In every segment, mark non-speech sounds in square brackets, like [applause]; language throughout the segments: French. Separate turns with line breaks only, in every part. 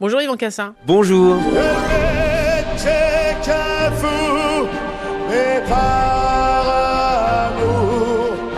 Bonjour Yvan Cassin.
Bonjour.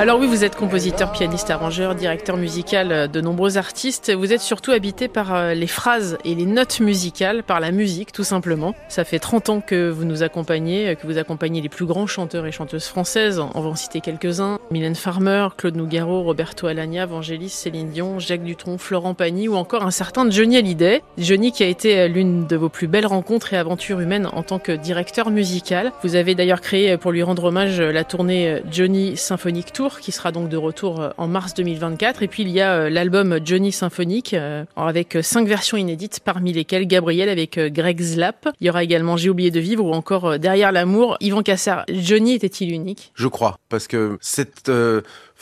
Alors oui, vous êtes compositeur, pianiste, arrangeur, directeur musical de nombreux artistes. Vous êtes surtout habité par euh, les phrases et les notes musicales, par la musique tout simplement. Ça fait 30 ans que vous nous accompagnez, euh, que vous accompagnez les plus grands chanteurs et chanteuses françaises. On va en citer quelques-uns. Mylène Farmer, Claude Nougaro, Roberto Alagna, Vangelis, Céline Dion, Jacques Dutronc, Florent Pagny ou encore un certain Johnny Hallyday. Johnny qui a été euh, l'une de vos plus belles rencontres et aventures humaines en tant que directeur musical. Vous avez d'ailleurs créé pour lui rendre hommage la tournée Johnny Symphonic Tour qui sera donc de retour euh, en mars 2024. Et puis il y a euh, l'album Johnny Symphonique euh, avec cinq versions inédites, parmi lesquelles Gabriel avec Greg Zlap. Il y aura également J'ai oublié de vivre ou encore Derrière l'amour. Yvan Cassard, Johnny était-il unique?
Je crois, parce que cette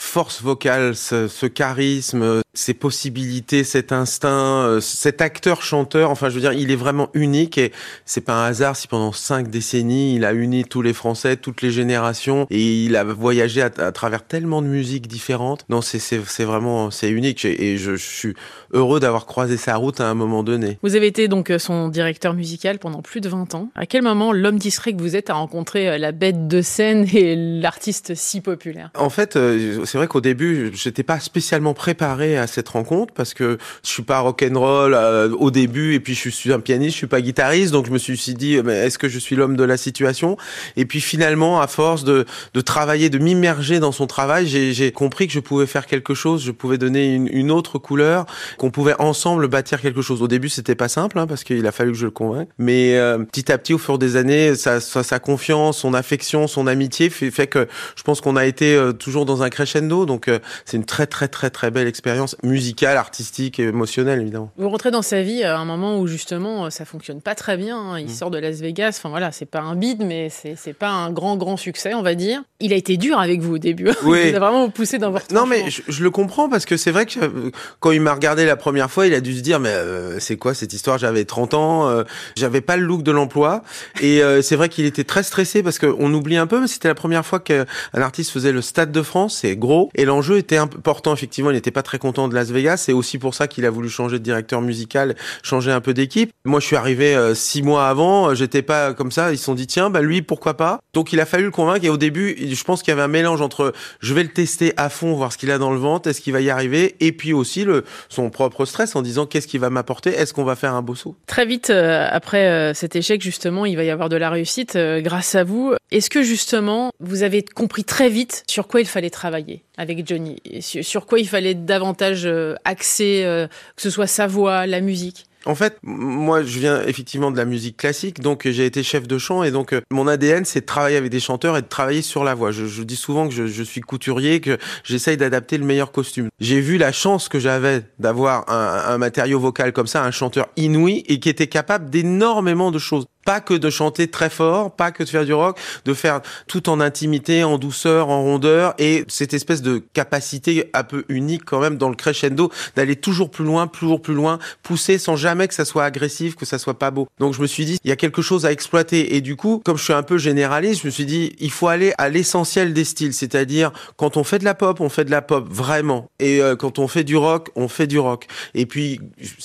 force vocale, ce, charisme, ces possibilités, cet instinct, euh, cet acteur-chanteur, enfin je veux dire, il est vraiment unique et c'est pas un hasard si pendant cinq décennies il a uni tous les Français, toutes les générations et il a voyagé à, travers tellement de musiques différentes. Non, c'est vraiment c'est unique et je, je suis heureux d'avoir croisé sa route à un moment donné.
Vous avez été donc son directeur musical pendant plus de 20 ans. À quel moment l'homme discret que vous êtes a rencontré euh, la bête de scène et l'artiste si populaire?
En fait, euh, c'est vrai qu'au début, j'étais pas spécialement préparé à cette rencontre parce que je suis pas rock'n'roll euh, au début et puis je suis un pianiste, je suis pas guitariste, donc je me suis dit mais est-ce que je suis l'homme de la situation? Et puis finalement, à force de, de travailler, de m'immerger dans son travail, j'ai compris que je pouvais faire quelque chose, je pouvais donner une, une autre couleur, qu'on pouvait ensemble bâtir quelque chose. Au début, c'était pas simple hein, parce qu'il a fallu que je le convainque, mais euh, petit à petit, au fur des années, sa, sa, sa confiance, son affection, son amitié fait, fait que je pense qu'on a été euh, toujours dans un crescendo donc euh, c'est une très très très très belle expérience musicale, artistique et émotionnelle évidemment.
Vous rentrez dans sa vie à un moment où justement euh, ça fonctionne pas très bien. Hein. Il mm. sort de Las Vegas. Enfin voilà, c'est pas un bide, mais c'est pas un grand grand succès, on va dire. Il a été dur avec vous au début. Oui. [laughs] il a vraiment poussé dans votre.
Non mais je, le comprends parce que c'est vrai que euh, quand il m'a regardé la première fois, il a dû se dire mais c'est quoi cette histoire? J'avais 30 ans, j'avais pas le look de l'emploi et c'est vrai qu'il était très stressé parce qu'on oublie un peu, mais c'était la première fois qu'un artiste faisait le Stade de France. C'est gros et l'enjeu était important, effectivement. Il n'était pas très content de Las Vegas. C'est aussi pour ça qu'il a voulu changer de directeur musical, changer un peu d'équipe. Moi, je suis arrivé euh, six mois avant. Euh, j'étais pas comme ça. Ils se sont dit, tiens, bah lui, pourquoi pas? Donc, il a fallu le convaincre. Et au début, je pense qu'il y avait un mélange entre je vais le tester à fond, voir ce qu'il a dans le ventre, est-ce qu'il va y arriver, et puis aussi son propre stress en disant qu'est-ce qu'il va m'apporter, est-ce qu'on va faire un beau saut?
Très vite euh, après cet échec, justement, il va y avoir de la réussite grâce à vous. Est-ce que justement, vous avez compris très vite sur quoi il fallait travailler? Avec Johnny Sur quoi il fallait davantage euh, axer, euh, que ce soit sa voix, la musique
en fait, moi, je viens effectivement de la musique classique, donc j'ai été chef de chant et donc euh, mon ADN, c'est de travailler avec des chanteurs et de travailler sur la voix. Je, dis souvent que je, suis couturier, que j'essaye d'adapter le meilleur costume. J'ai vu la chance que j'avais d'avoir un, un matériau vocal comme ça, un chanteur inouï et qui était capable d'énormément de choses pas que de chanter très fort, pas que de faire du rock, de faire tout en intimité, en douceur, en rondeur, et cette espèce de capacité un peu unique quand même dans le crescendo, d'aller toujours plus loin, toujours plus loin, pousser sans jamais que ça soit agressif, que ça soit pas beau. Donc je me suis dit, il y a quelque chose à exploiter, et du coup, comme je suis un peu généraliste, je me suis dit, il faut aller à l'essentiel des styles, c'est-à-dire quand on fait de la pop, on fait de la pop vraiment, et euh, quand on fait du rock, on fait du rock. Et puis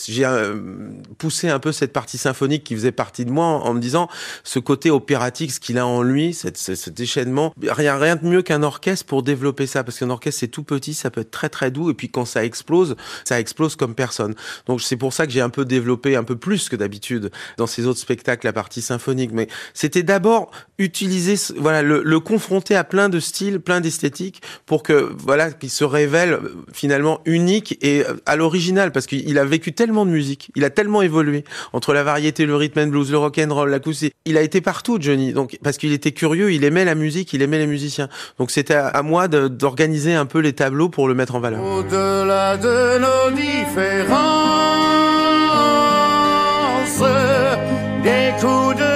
j'ai euh, poussé un peu cette partie symphonique qui faisait partie de moi en me disant ce côté opératique, ce qu'il a en lui, cette, ce, déchaînement. Rien, rien de mieux qu'un orchestre pour développer ça, parce qu'un orchestre c'est tout petit, ça peut être très très doux, et puis quand ça explose, ça explose comme personne. Donc c'est pour ça que j'ai un peu développé un peu plus que d'habitude dans ces autres spectacles la partie symphonique. Mais c'était d'abord utiliser, voilà, le, le, confronter à plein de styles, plein d'esthétiques, pour que voilà, qu'il se révèle euh, finalement unique et euh, à l'original, parce qu'il a vécu tellement de musique, il a tellement évolué entre la variété, le rhythm and blues, le rock and roll, l'acoustique. Il a été partout, Johnny. Donc, parce qu'il était curieux, il aimait la musique, il aimait les musiciens. Donc, c'était à, moi d'organiser un peu les tableaux pour le mettre en valeur.
Au-delà de nos différences, des coups de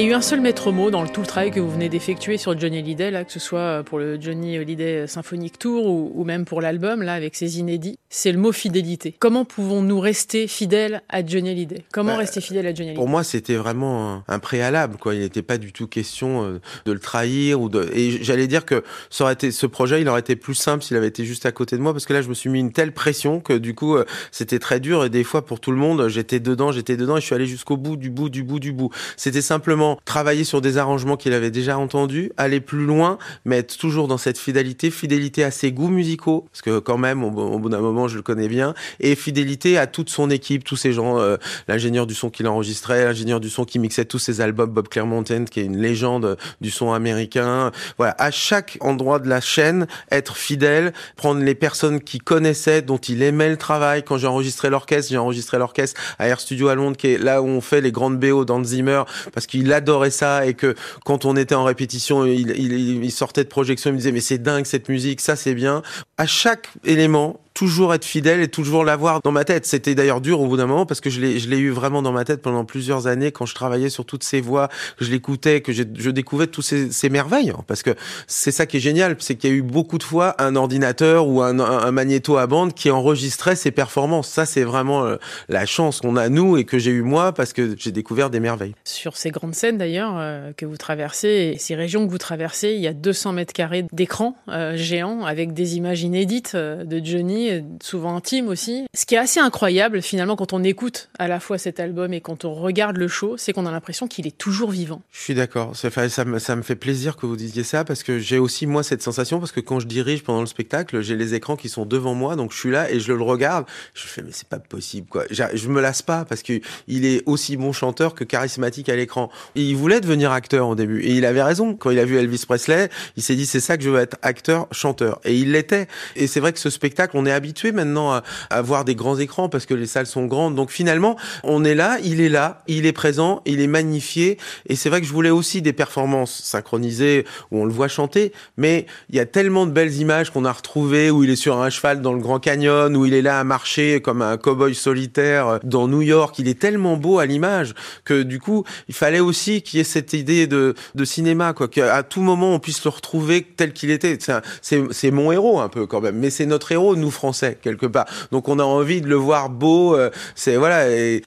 Il y a eu un seul maître mot dans tout le travail que vous venez d'effectuer sur Johnny Hallyday, là, que ce soit pour le Johnny Hallyday Symphonic Tour ou, même pour l'album, là, avec ses inédits. C'est le mot fidélité. Comment pouvons-nous rester fidèles à Johnny Hallyday? Comment bah, rester fidèle à Johnny Hallyday?
Pour moi, c'était vraiment un, préalable, quoi. Il n'était pas du tout question euh, de le trahir ou de. Et j'allais dire que ça aurait été, ce projet, il aurait été plus simple s'il avait été juste à côté de moi, parce que là, je me suis mis une telle pression que du coup, euh, c'était très dur. Et des fois, pour tout le monde, j'étais dedans, j'étais dedans, et je suis allé jusqu'au bout, du bout, du bout, du bout. C'était simplement travailler sur des arrangements qu'il avait déjà entendus, aller plus loin, mais être toujours dans cette fidélité, fidélité à ses goûts musicaux, parce que quand même, au, bout d'un moment, je le connais bien, et fidélité à toute son équipe, tous ces gens, euh, l'ingénieur du son qui l'enregistrait, l'ingénieur du son qui mixait tous ses albums, Bob Clermontaine, qui est une légende du son américain. Voilà, à chaque endroit de la chaîne, être fidèle, prendre les personnes qui connaissaient, dont il aimait le travail. Quand j'ai enregistré l'orchestre, j'ai enregistré l'orchestre à Air Studio à Londres, qui est là où on fait les grandes BO dans Zimmer, parce qu'il adorait ça et que quand on était en répétition, il, il sortait de projection, il me disait mais c'est dingue cette musique, ça c'est bien. À chaque élément, toujours être fidèle et toujours l'avoir dans ma tête. C'était d'ailleurs dur au bout d'un moment parce que je l'ai, eu vraiment dans ma tête pendant plusieurs années quand je travaillais sur toutes ces voix, que je l'écoutais, que je, je découvrais tous ces, ces, merveilles. Parce que c'est ça qui est génial, c'est qu'il y a eu beaucoup de fois un ordinateur ou un, un, magnéto à bande qui enregistrait ses performances. Ça, c'est vraiment euh, la chance qu'on a nous et que j'ai eu moi parce que j'ai découvert des merveilles.
Sur ces grandes scènes d'ailleurs euh, que vous traversez, ces régions que vous traversez, il y a 200 mètres carrés d'écran euh, géant avec des images inédites de Johnny souvent intime aussi. Ce qui est assez incroyable finalement quand on écoute à la fois cet album et quand on regarde le show, c'est qu'on a l'impression qu'il est toujours vivant.
Je suis d'accord, ça, ça, ça me fait plaisir que vous disiez ça parce que j'ai aussi moi cette sensation parce que quand je dirige pendant le spectacle, j'ai les écrans qui sont devant moi donc je suis là et je le regarde, je fais mais c'est pas possible quoi. Je me lasse pas parce que il est aussi bon chanteur que charismatique à l'écran. Il voulait devenir acteur au début et il avait raison quand il a vu Elvis Presley, il s'est dit c'est ça que je veux être acteur chanteur et il l'était. Et c'est vrai que ce spectacle on est habitué maintenant à, à, voir des grands écrans parce que les salles sont grandes. Donc finalement, on est là, il est là, il est présent, il est magnifié. Et c'est vrai que je voulais aussi des performances synchronisées où on le voit chanter. Mais il y a tellement de belles images qu'on a retrouvées où il est sur un cheval dans le Grand Canyon, où il est là à marcher comme un cowboy solitaire dans New York. Il est tellement beau à l'image que du coup, il fallait aussi qu'il y ait cette idée de, de cinéma, quoi, qu'à tout moment on puisse le retrouver tel qu'il était. C'est mon héros un peu quand même, mais c'est notre héros, nous français quelque part. Donc on a envie de le voir beau. Euh, c'est voilà,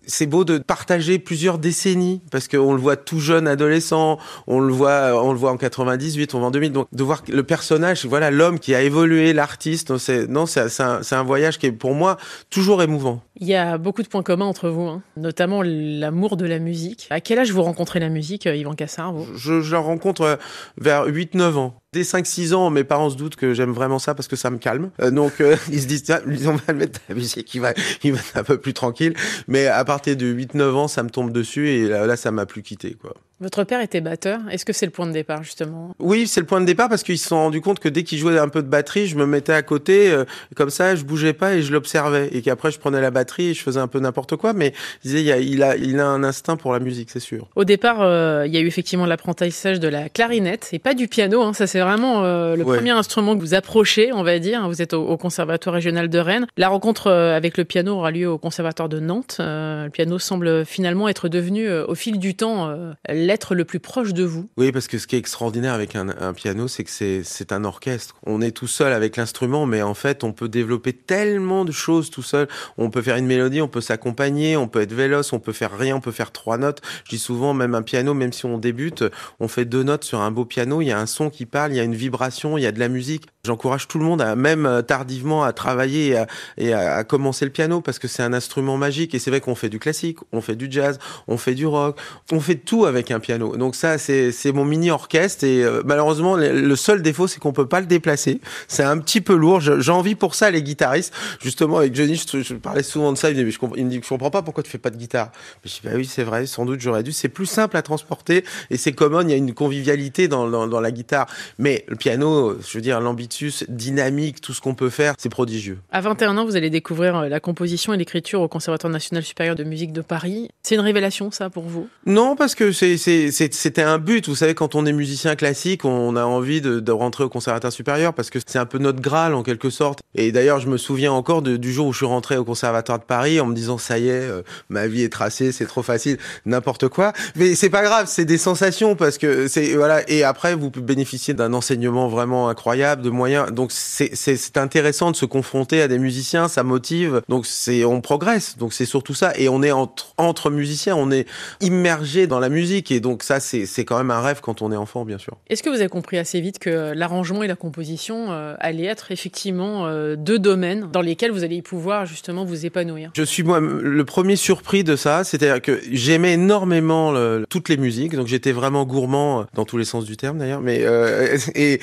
c'est beau de partager plusieurs décennies parce qu'on le voit tout jeune, adolescent. On le voit, on le voit en 98, on voit en 2000. Donc de voir le personnage, voilà, l'homme qui a évolué, l'artiste. C'est non, c'est un, un voyage qui est pour moi toujours émouvant.
Il y a beaucoup de points communs entre vous, hein. notamment l'amour de la musique. À quel âge vous rencontrez la musique, euh, Yvan Cassard
je, je la rencontre euh, vers 8-9 ans. Dès 5-6 ans, mes parents se doutent que j'aime vraiment ça parce que ça me calme. Euh, donc euh, ils se disent, tiens, on va mettre la musique, il va, il va être un peu plus tranquille. Mais à partir de 8-9 ans, ça me tombe dessus et là, là ça m'a plus quitté. quoi.
Votre père était batteur. Est-ce que c'est le point de départ, justement?
Oui, c'est le point de départ parce qu'ils se sont rendus compte que dès qu'il jouait un peu de batterie, je me mettais à côté, euh, comme ça, je bougeais pas et je l'observais. Et qu'après, je prenais la batterie et je faisais un peu n'importe quoi. Mais il disait, il a, il a, il a un instinct pour la musique, c'est sûr.
Au départ, euh, il y a eu effectivement l'apprentissage de la clarinette et pas du piano. Hein. Ça, c'est vraiment euh, le premier instrument que vous approchez, on va dire. Vous êtes au, Conservatoire régional de Rennes. La rencontre avec le piano aura lieu au Conservatoire de Nantes. le piano semble finalement être devenu, au fil du temps, l'être le plus proche de vous.
Oui, parce que ce qui est extraordinaire avec un, piano, c'est que c'est un orchestre. On est tout seul avec l'instrument, mais en fait, on peut développer tellement de choses tout seul. On peut faire une mélodie, on peut s'accompagner, on peut être véloce, on peut faire rien, on peut faire trois notes. Je dis souvent, même un piano, même si on débute, on fait deux notes sur un beau piano, il y a un son qui parle, il y a une vibration, il y a de la musique. J'encourage tout le monde, même euh, tardivement, à travailler et, à, commencer le piano parce que c'est un instrument magique. Et c'est vrai qu'on fait du classique, on fait du jazz, on fait du rock, on fait tout avec un piano. Donc ça, c'est mon mini orchestre. Et euh, malheureusement, le, seul défaut, c'est qu'on peut pas le déplacer. C'est un petit peu lourd. J'ai envie pour ça les guitaristes. Justement, avec Johnny, je, parlais souvent de ça. Il me, dit, je il comprends pas pourquoi tu fais pas de guitare. je dis, bah oui, c'est vrai. Sans doute, j'aurais dû. C'est plus simple à transporter et c'est commode. Il y a une convivialité dans la guitare. Mais le piano, je veux dire, l'ambition dynamique, tout ce qu'on peut faire, c'est prodigieux.
À 21 ans, vous allez découvrir euh, la composition et l'écriture au Conservatoire national supérieur de musique de Paris. C'est une révélation, ça, pour vous?
Non, parce que c'était un but. Vous savez, quand on est musicien classique, on a envie de, de rentrer au conservatoire supérieur parce que c'est un peu notre graal en quelque sorte. Et d'ailleurs, je me souviens encore de, du jour où je suis rentré au conservatoire de Paris en me disant ça y est, euh, ma vie est tracée, c'est trop facile, n'importe quoi. Mais c'est pas grave, c'est des sensations parce que c'est voilà. Et après, vous bénéficiez d'un enseignement vraiment incroyable, de moyens. Donc c'est intéressant de se confronter à des musiciens, ça motive. Donc c'est on progresse. Donc c'est surtout ça. Et on est entre, entre musiciens, on est immergé dans la musique. Et donc ça, c'est quand même un rêve quand on est enfant, bien sûr.
Est-ce que vous avez compris assez vite que l'arrangement et la composition euh, allaient être effectivement euh, deux domaines dans lesquels vous allez pouvoir justement vous épanouir?
Je suis moi le premier surpris de ça. C'est-à-dire que j'aimais énormément le, toutes les musiques. Donc j'étais vraiment gourmand euh, dans tous les sens du terme d'ailleurs. Mais euh, [laughs] et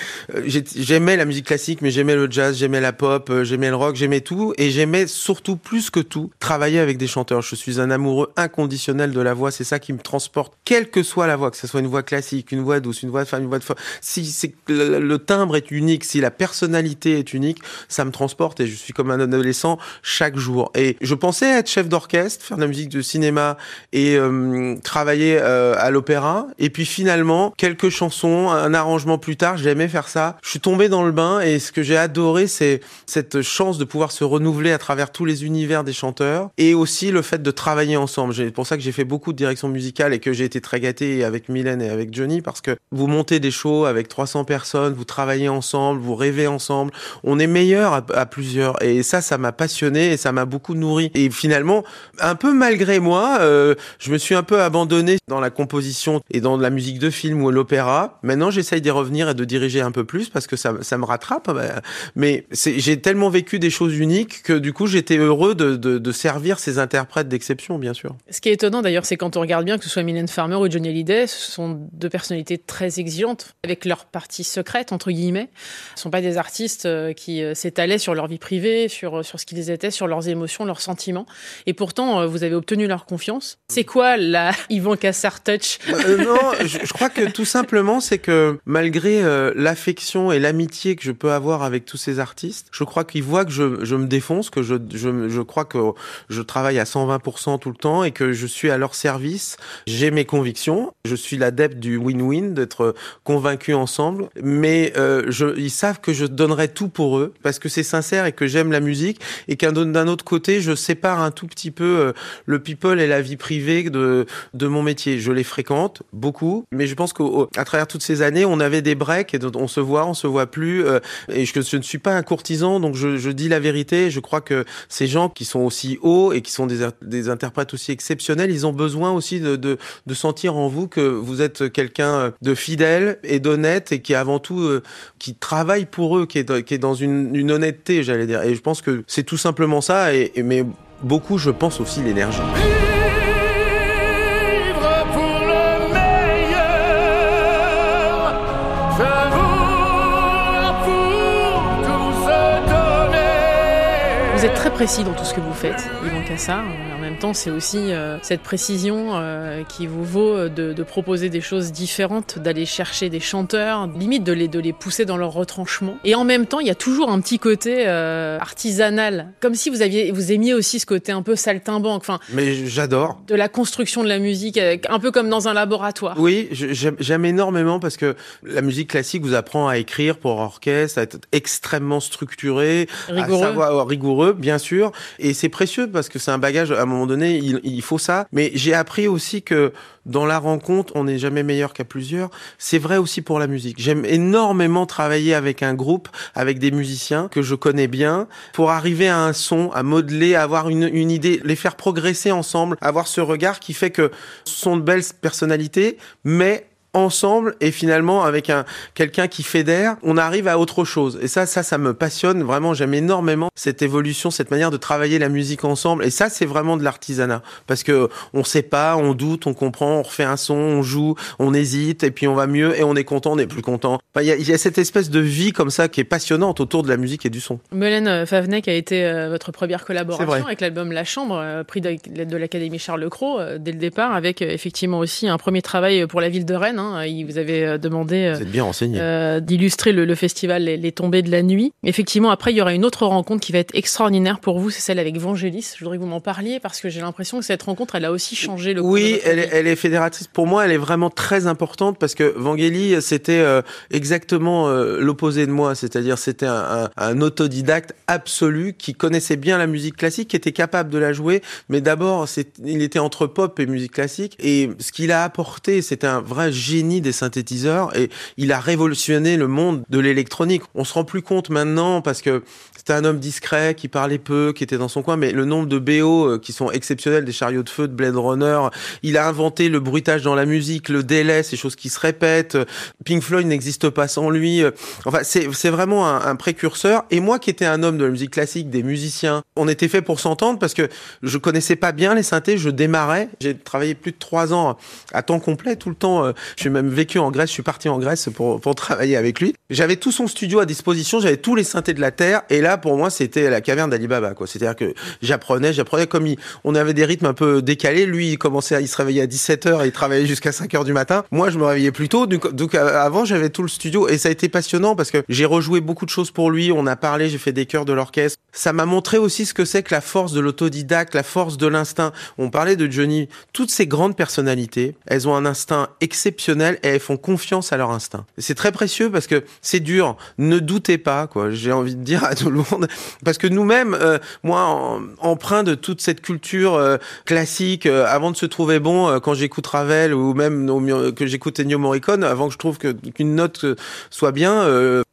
j'aimais la musique classique, mais j'aimais le jazz, j'aimais la pop, j'aimais le rock, j'aimais tout. Et j'aimais surtout plus que tout travailler avec des chanteurs. Je suis un amoureux inconditionnel de la voix. C'est ça qui me transporte, quelle que soit la voix, que ce soit une voix classique, une voix douce, une voix de femme, une voix de Si c'est le, le timbre est unique, si la personnalité est unique, ça me transporte et je suis comme un adolescent chaque jour. Et je pensais être chef d'orchestre, faire de la musique de cinéma et euh, travailler euh, à l'opéra. Et puis finalement, quelques chansons, un arrangement plus tard, j'aimais faire ça. Je suis tombé dans le bain et ce que j'ai adoré, c'est cette chance de pouvoir se renouveler à travers tous les univers des chanteurs et aussi le fait de travailler ensemble. C'est pour ça que j'ai fait beaucoup de direction musicale et que j'ai été très gâté avec Mylène et avec Johnny parce que vous montez des shows avec 300 personnes, vous travaillez ensemble, vous rêvez ensemble. On est meilleur à, plusieurs et ça, ça m'a passionné et ça m'a beaucoup nourri. Et finalement, un peu malgré moi, euh, je me suis un peu abandonné dans la composition et dans la musique de film ou l'opéra. Maintenant, j'essaye d'y revenir et de diriger un peu plus parce que ça, ça me rattrape. Mais j'ai tellement vécu des choses uniques que du coup, j'étais heureux de, de, de, servir ces interprètes d'exception, bien sûr.
Ce qui est étonnant d'ailleurs, c'est quand on regarde bien que ce soit Mylène Farmer ou Johnny Hallyday, ce sont deux personnalités très exigeantes avec leur partie secrète entre guillemets. Ce sont pas des artistes euh, qui euh, s'étalaient sur leur vie privée, sur sur ce qu'ils étaient, sur leurs émotions, leurs sentiments. Et pourtant, euh, vous avez obtenu leur confiance. C'est quoi la [laughs] Yvan Cassar touch
Non, je, crois que tout simplement, c'est que malgré l'affection et l'amitié que je peux avoir avec tous ces artistes, je crois qu'ils voient que je, me défonce, que je, je, crois que je travaille à 120% tout le temps et que je suis à leur service. J'ai mes convictions. Je suis l'adepte du win-win, d'être convaincu ensemble. Mais euh, ils savent que je donnerai tout pour eux parce que c'est sincère et que j'aime la musique et qu'un d'un autre côté, je sépare un tout petit peu euh, le people et la vie privée de de mon métier. Je les fréquente beaucoup, mais je pense qu'à travers toutes ces années, on avait des on se voit, on se voit plus. Euh, et je, ne suis pas un courtisan, donc je, dis la vérité. Je crois que ces gens qui sont aussi hauts et qui sont des, interprètes aussi exceptionnels, ils ont besoin aussi de, sentir en vous que vous êtes quelqu'un de fidèle et d'honnête et qui avant tout euh, qui travaille pour eux, qui est, dans une, honnêteté, j'allais dire. Et je pense que c'est tout simplement ça. Mais beaucoup, je pense aussi l'énergie.
Vous êtes très précis dans tout ce que vous faites, Yvan Cassard. En même temps, c'est aussi euh, cette précision euh, qui vous vaut de, de, proposer des choses différentes, d'aller chercher des chanteurs, limite de les, de les pousser dans leur retranchement. Et en même temps, il y a toujours un petit côté euh, artisanal, comme si vous aviez, vous aimiez aussi ce côté un peu saltimbanque. Enfin,
mais j'adore.
De la construction de la musique, un peu comme dans un laboratoire.
Oui, j'aime énormément parce que la musique classique vous apprend à écrire pour orchestre, à être extrêmement structuré,
rigoureux.
à savoir rigoureux bien sûr, et c'est précieux parce que c'est un bagage. À un moment donné, il, faut ça. Mais j'ai appris aussi que dans la rencontre, on n'est jamais meilleur qu'à plusieurs. C'est vrai aussi pour la musique. J'aime énormément travailler avec un groupe, avec des musiciens que je connais bien, pour arriver à un son, à modeler, à avoir une, une idée, les faire progresser ensemble, avoir ce regard qui fait que ce sont de belles personnalités, mais ensemble et finalement avec un quelqu'un qui fédère, on arrive à autre chose. Et ça, ça, ça me passionne vraiment. J'aime énormément cette évolution, cette manière de travailler la musique ensemble. Et ça, c'est vraiment de l'artisanat parce que on sait pas, on doute, on comprend, on refait un son, on joue, on hésite et puis on va mieux et on est content, on est plus content. Il y, a, y, a, cette espèce de vie comme ça qui est passionnante autour de la musique et du son.
Melaine euh, Favnek a été euh, votre première collaboration avec l'album La Chambre, euh, prix de, de l'Académie Charles Cros dès le départ, avec effectivement aussi un premier travail pour la ville de Rennes Hein. Il vous avait euh, demandé
renseigné.
euh, d'illustrer le, le festival les, les Tombées de la Nuit. Effectivement, après, il y aura une autre rencontre qui va être extraordinaire pour vous, c'est celle avec Vangelis. Je voudrais que vous m'en parliez parce que j'ai l'impression que cette rencontre, elle a aussi changé le cours de
Oui, elle est, elle est fédératrice. Pour moi, elle est vraiment très importante parce que Vangelis, c'était euh, exactement euh, l'opposé de moi. C'est-à-dire, c'était un, un- un autodidacte absolu qui connaissait bien la musique classique, qui était capable de la jouer. Mais d'abord, il était entre pop et musique classique. Et ce qu'il a apporté, c'était un vrai génie des synthétiseurs. Et il a révolutionné le monde de l'électronique. On se rend plus compte maintenant parce que c'était un homme discret qui parlait peu, qui était dans son coin. Mais le nombre de BO euh, qui sont exceptionnels, des chariots de feu, de Blade Runner, il a inventé le bruitage dans la musique, le délai, ces choses qui se répètent. Pink Floyd n'existe pas sans lui. Enfin, c'est vraiment un, un précurseur. Et moi, qui étais un homme de la musique classique, des musiciens, on était fait pour s'entendre parce que je connaissais pas bien les synthés. Je démarrais. J'ai travaillé plus de trois ans à temps complet, tout le temps. Je suis même vécu en Grèce. Je suis parti en Grèce pour pour travailler avec lui. J'avais tout son studio à disposition. J'avais tous les synthés de la terre. Et là, pour moi, c'était la caverne d'Alibaba. Quoi. C'est-à-dire que j'apprenais, j'apprenais comme il, on avait des rythmes un peu décalés. Lui, il commençait, à, il se réveillait à 17 h et il travaillait jusqu'à 5 h du matin. Moi, je me réveillais plus tôt. Donc, donc, euh, avant, j'avais tout le studio et ça a été passionnant parce que j'ai rejoué beaucoup de choses pour lui. On a parlé, j'ai fait des chœurs de l'orchestre. Ça m'a montré aussi ce que c'est que la force de l'autodidacte, la force de l'instinct. On parlait de Johnny. Toutes ces grandes personnalités, elles ont un instinct exceptionnel et elles font confiance à leur instinct. C'est très précieux parce que c'est dur. Ne doutez pas, quoi. J'ai envie de dire à tout le monde. Parce que nous-mêmes, euh, moi, empreint de toute cette culture euh, classique, euh, avant de se trouver bon, quand j'écoute Ravel ou même que j'écoute Ennio Morricone, avant que je trouve qu'une note soit bien,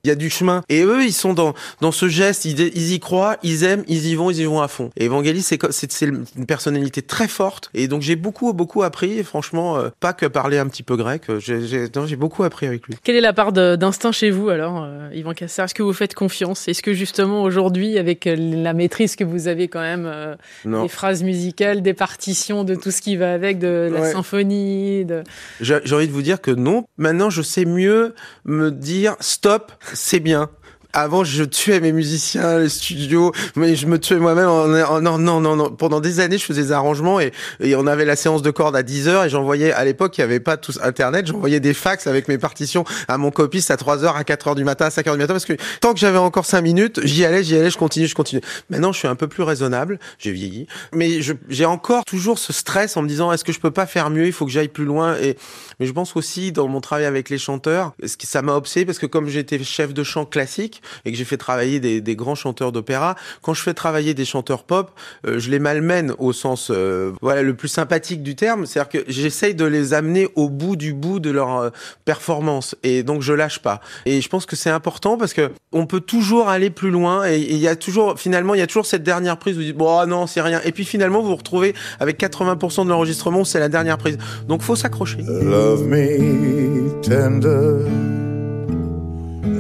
il y a du chemin. Et eux, ils sont dans dans ce geste, ils, y croient, ils aiment, ils y vont, ils y vont à fond. Et Evangelis, c'est une personnalité très forte. Et donc j'ai beaucoup beaucoup appris. Franchement, pas que parler un petit peu grec. J'ai beaucoup appris avec lui.
Quelle est la part d'instinct chez vous alors, euh, Yvan Cassard Est-ce que vous faites confiance? Est-ce que justement aujourd'hui, avec euh, la maîtrise que vous avez quand même euh, des phrases musicales, des partitions, de tout ce qui va avec, de la
Ouais.
symphonie, de...
J'ai envie de vous dire que non. Maintenant, je sais mieux me dire stop, c'est bien. Avant, je tuais mes musiciens, les studios, mais je me tuais moi-même. En, en- non, non, non. Pendant des années, je faisais des arrangements et, on avait la séance de cordes à 10 heures et j'envoyais, à l'époque, il n'y avait pas tous Internet, j'envoyais des fax avec mes partitions à mon copiste à 3 heures, à 4 heures du matin, à 5 heures du matin, parce que tant que j'avais encore 5 minutes, j'y allais, j'y allais, je continue, je continue. Maintenant, je suis un peu plus raisonnable, j'ai vieilli, mais j'ai encore toujours ce stress en me disant, est-ce que je peux pas faire mieux, il faut que j'aille plus loin et, mais je pense aussi dans mon travail avec les chanteurs, ça m'a obsédé parce que comme j'étais chef de chant classique et que j'ai fait travailler des, grands chanteurs d'opéra, quand je fais travailler des chanteurs pop, euh, je les malmène au sens euh, voilà le plus sympathique du terme, c'est-à-dire que j'essaye de les amener au bout du bout de leur euh, performance et donc je lâche pas. Et je pense que c'est important parce que on peut toujours aller plus loin et il y a toujours finalement il y a toujours cette dernière prise où vous dites bon ah non c'est rien et puis finalement vous vous retrouvez avec 80% de l'enregistrement c'est la dernière prise. Donc faut s'accrocher.
Love me tender,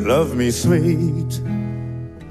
love me sweet,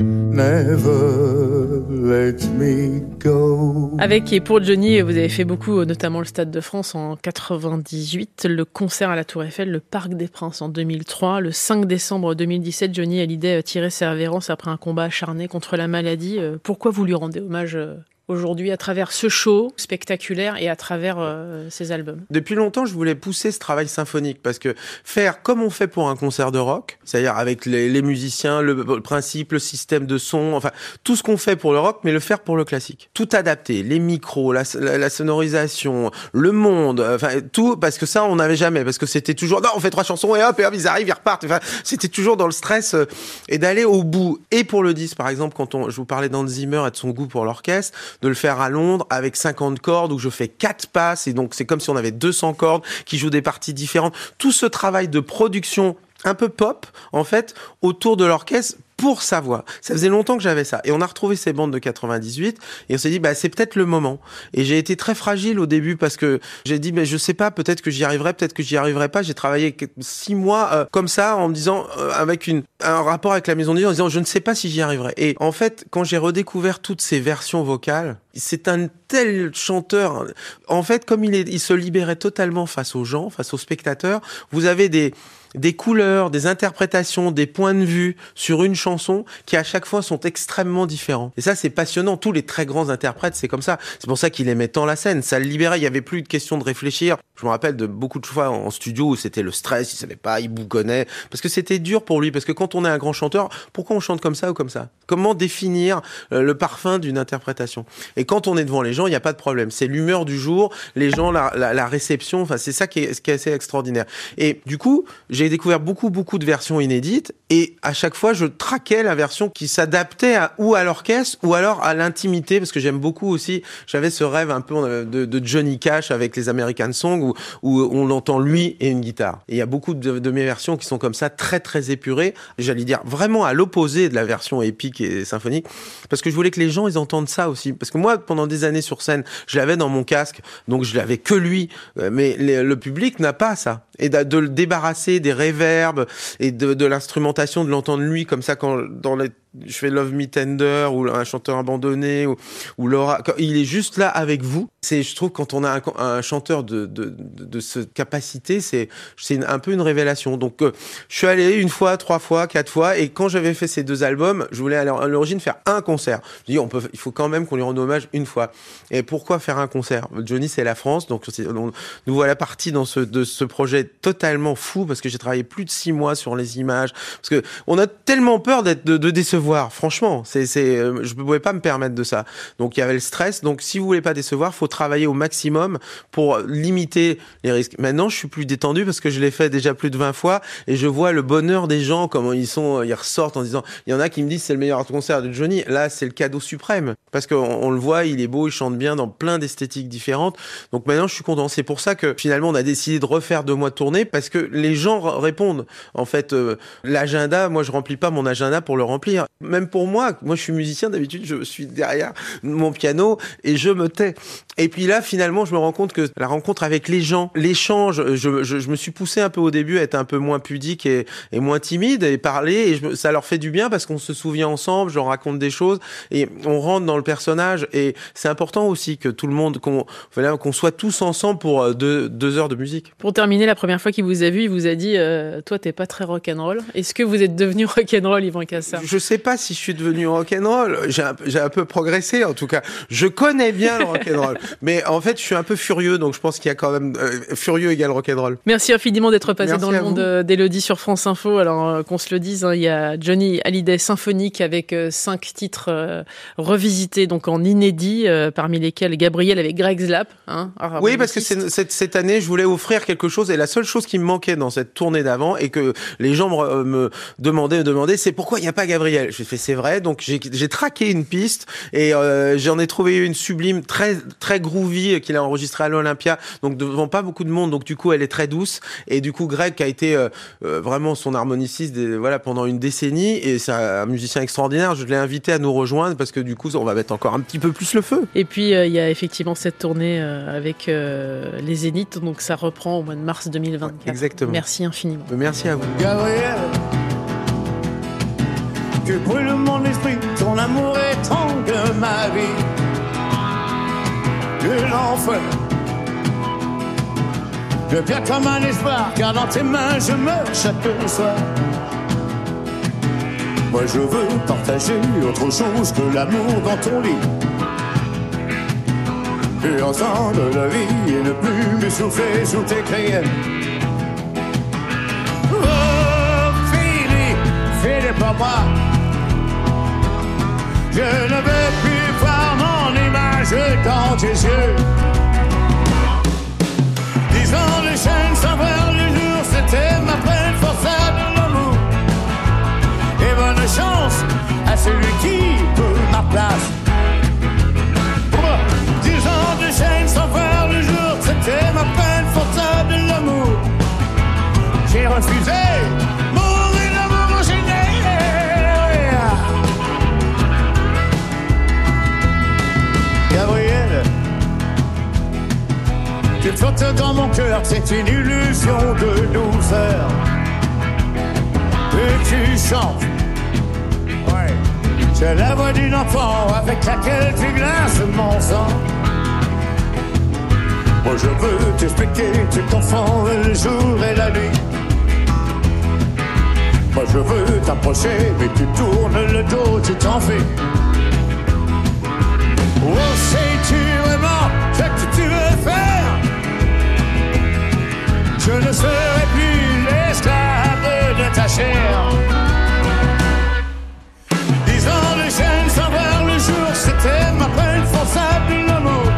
never let me go.
Avec et pour Johnny, vous avez fait beaucoup, notamment le Stade de France en 98, le concert à la Tour Eiffel, le Parc des Princes en 2003, le 5 décembre 2017, Johnny Hallyday tirait sa révérence après un combat acharné contre la maladie. Euh, Pourquoi vous lui rendez hommage euh, aujourd'hui à travers ce show spectaculaire et à travers euh, ses albums
Depuis longtemps, je voulais pousser ce travail symphonique parce que faire comme on fait pour un concert de rock, c'est-à-dire avec les, les musiciens, le, le principe, le système de son, enfin tout ce qu'on fait pour le rock, mais le faire pour le classique. Tout adapter, les micros, la, la- sonorisation, le monde, enfin tout, parce que ça on n'avait jamais, parce que c'était toujours non, on fait trois chansons et hop, et hop, ils arrivent, ils repartent. Enfin, c'était toujours dans le stress euh, et d'aller au bout. Et pour le disque, par exemple, quand on, je vous parlais d'Hans Zimmer et de son goût pour l'orchestre, de le faire à Londres avec 50 cordes où je fais quatre passes et donc c'est comme si on avait 200 cordes qui jouent des parties différentes. Tout ce travail de production un peu pop, en fait, autour de l'orchestre pour sa voix. Ça faisait longtemps que j'avais ça. Et on a retrouvé ces bandes de 98 et on s'est dit, bah, c'est peut-être le moment. Et j'ai été très fragile au début parce que j'ai dit, bah, je sais pas, peut-être que j'y arriverai, peut-être que j'y arriverai pas. J'ai travaillé six mois euh, comme ça en me disant, euh, avec une, un rapport avec la maison de en disant, je ne sais pas si j'y arriverai. Et en fait, quand j'ai redécouvert toutes ces versions vocales, c'est un tel chanteur. En fait, comme il, est, il se libérait totalement face aux gens, face aux spectateurs, vous avez des, des couleurs, des interprétations, des points de vue sur une chanson qui à chaque fois sont extrêmement différents. Et ça, c'est passionnant. Tous les très grands interprètes, c'est comme ça. C'est pour ça qu'il aimait tant la scène. Ça le libérait. Il y avait plus de question de réfléchir. Je me rappelle de beaucoup de fois en studio où c'était le stress. Il savait pas, il bougonnait parce que c'était dur pour lui. Parce que quand on est un grand chanteur, pourquoi on chante comme ça ou comme ça? Comment définir euh, le parfum d'une interprétation? Et quand on est devant les gens, il n'y a pas de problème. C'est l'humeur du jour, les gens, la réception. Enfin, c'est ça qui est, qui est assez extraordinaire. Et du coup, j'ai découvert beaucoup, beaucoup de versions inédites. Et à chaque fois, je traquais la version qui s'adaptait ou à l'orchestre ou alors à l'intimité, parce que j'aime beaucoup aussi. J'avais ce rêve un peu de, de, Johnny Cash avec les American Songs où, où on l'entend lui et une guitare. Et il y a beaucoup de, de, mes versions qui sont comme ça, très, très épurées. J'allais dire vraiment à l'opposé de la version épique et symphonique, parce que je voulais que les gens, ils entendent ça aussi. Parce que moi, pendant des années sur scène, je l'avais dans mon casque, donc je l'avais que lui. Euh, mais le public n'a pas ça et de, de, le débarrasser des réverbes et de, de l'instrumentation, de l'entendre lui comme ça quand dans les je fais Love Me Tender ou un chanteur abandonné ou, Laura. Il est juste là avec vous. C'est, je trouve, quand on a un, chanteur de, cette capacité, c'est, un peu une révélation. Donc, euh, je suis allé une fois, trois fois, quatre fois, et quand j'avais fait ces deux albums, je voulais à l'origine faire un concert. Je dis, on peut, il faut quand même qu'on lui rende hommage une fois. Et pourquoi faire un concert? Johnny, c'est la France, donc on, nous voilà partis dans ce, de ce projet totalement fou parce que j'ai travaillé plus de six mois sur les images, parce que on a tellement peur d'être de décevoir Franchement, c'est, c'est, euh, je ne pouvais pas me permettre de ça. Donc il y avait le stress. Donc si vous voulez pas décevoir, faut travailler au maximum pour limiter les risques. Maintenant, je suis plus détendu parce que je l'ai fait déjà plus de 20 fois et je vois le bonheur des gens, comment ils sont, ils ressortent en disant, il y en a qui me disent c'est le meilleur concert de Johnny. Là, c'est le cadeau suprême parce qu'on on le voit, il est beau, il chante bien dans plein d'esthétiques différentes. Donc maintenant, je suis content. C'est pour ça que finalement, on a décidé de refaire deux mois de tournée parce que les gens répondent. En fait, euh, l'agenda, moi, je remplis pas mon agenda pour le remplir. Même pour moi, moi je suis musicien, d'habitude je suis derrière mon piano et je me tais. Et puis là, finalement, je me rends compte que la rencontre avec les gens, l'échange, je, je, je, me suis poussé un peu au début à être un peu moins pudique et, et moins timide et parler, et je, ça leur fait du bien parce qu'on se souvient ensemble, je leur raconte des choses et on rentre dans le personnage. Et c'est important aussi que tout le monde, qu'on voilà, qu'on soit tous ensemble pour euh, deux, deux, heures de musique.
Pour terminer, la première fois qu'il vous a vu, il vous a dit euh, Toi, t'es pas très rock'n'roll. Est-ce que vous êtes devenu rock'n'roll, Yvan Cassar
Je sais pas si je suis devenu rock'n'roll. J'ai un, j'ai un peu progressé, en tout cas. Je connais bien le rock'n'roll. [laughs] mais en fait, je suis un peu furieux, donc je pense qu'il y a quand même euh, furieux égale rock'n'roll.
Merci infiniment d'être passé Merci dans le monde euh, d'Elodie sur France Info. Alors euh, qu'on se le dise, hein, il y a Johnny Hallyday symphonique avec euh, cinq titres revisités, donc en inédit, parmi lesquels Gabriel avec Greg Slap. Hein,
oui, parce que cette, cette année, je voulais offrir quelque chose, et la seule chose qui me manquait dans cette tournée d'avant, et que les gens me, me demandaient, me demandaient, c'est pourquoi il n'y a pas Gabriel? J'ai fait, c'est vrai, donc j'ai traqué une piste, et j'en ai trouvé une sublime, très très groovy, qu'il a enregistrée à l'Olympia, donc devant pas beaucoup de monde, donc du coup elle est très douce, et du coup Greg qui a été euh, vraiment son harmoniciste des, voilà pendant une décennie, et c'est un musicien extraordinaire. Je l'ai invité à nous rejoindre parce que du coup on va mettre encore un petit peu plus le feu.
Et puis euh, il y a effectivement cette tournée euh, avec euh, les Zéniths, donc ça reprend au mois de mars 2024.
Exactement.
Merci infiniment.
Merci à vous.
Gabriel, que brûle mon esprit, ton amour étrangle ma vie. Que l'enfer Je viens comme un espoir, car dans tes mains je meurs chaque soir. Moi je veux partager autre chose que l'amour dans ton lit. Et ensemble la vie et ne plus m'essouffler sous tes crières. Oh, Philippe, Philippe pour moi. Je ne veux plus voir mon image dans tes yeux. Dix ans de chaîne sans voir le jour, c'était ma peine forçable de l'amour. Et bonne chance à celui qui peut ma place. Dix ans de chaîne sans voir le jour, c'était ma peine forçable de l'amour. J'ai refusé dans mon cœur, c'est une illusion de douceur. Et tu chantes, ouais, c'est la voix d'une enfant avec laquelle tu glaces mon sang. Moi je veux t'expliquer, tu confonds le jour et la nuit. Moi je veux t'approcher, mais tu tournes le dos, tu t'en fais. Oh, sais-tu vraiment ce que tu veux faire? Je ne serai plus l'esclave de ta chair. Dix ans de chaîne sans voir le jour, c'était ma peine forçable l'amour.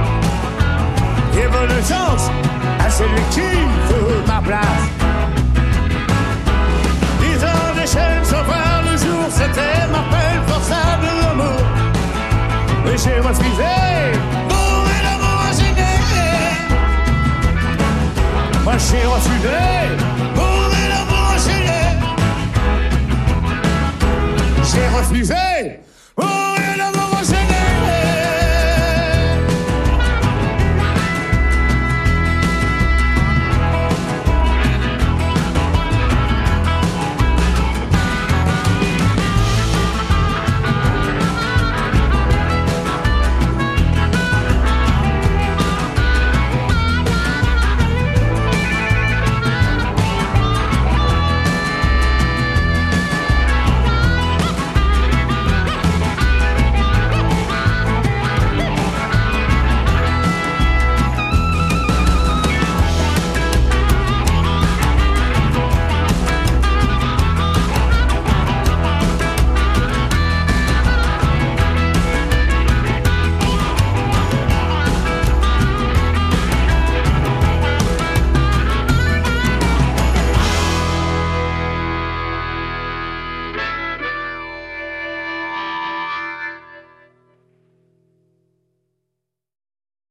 Et bonne chance à celui qui veut ma place. Dix ans de chaîne sans voir le jour, c'était ma peine forçable l'amour. Mais j'ai refusé J'ai refusé pour l'amour gêné. J'ai refusé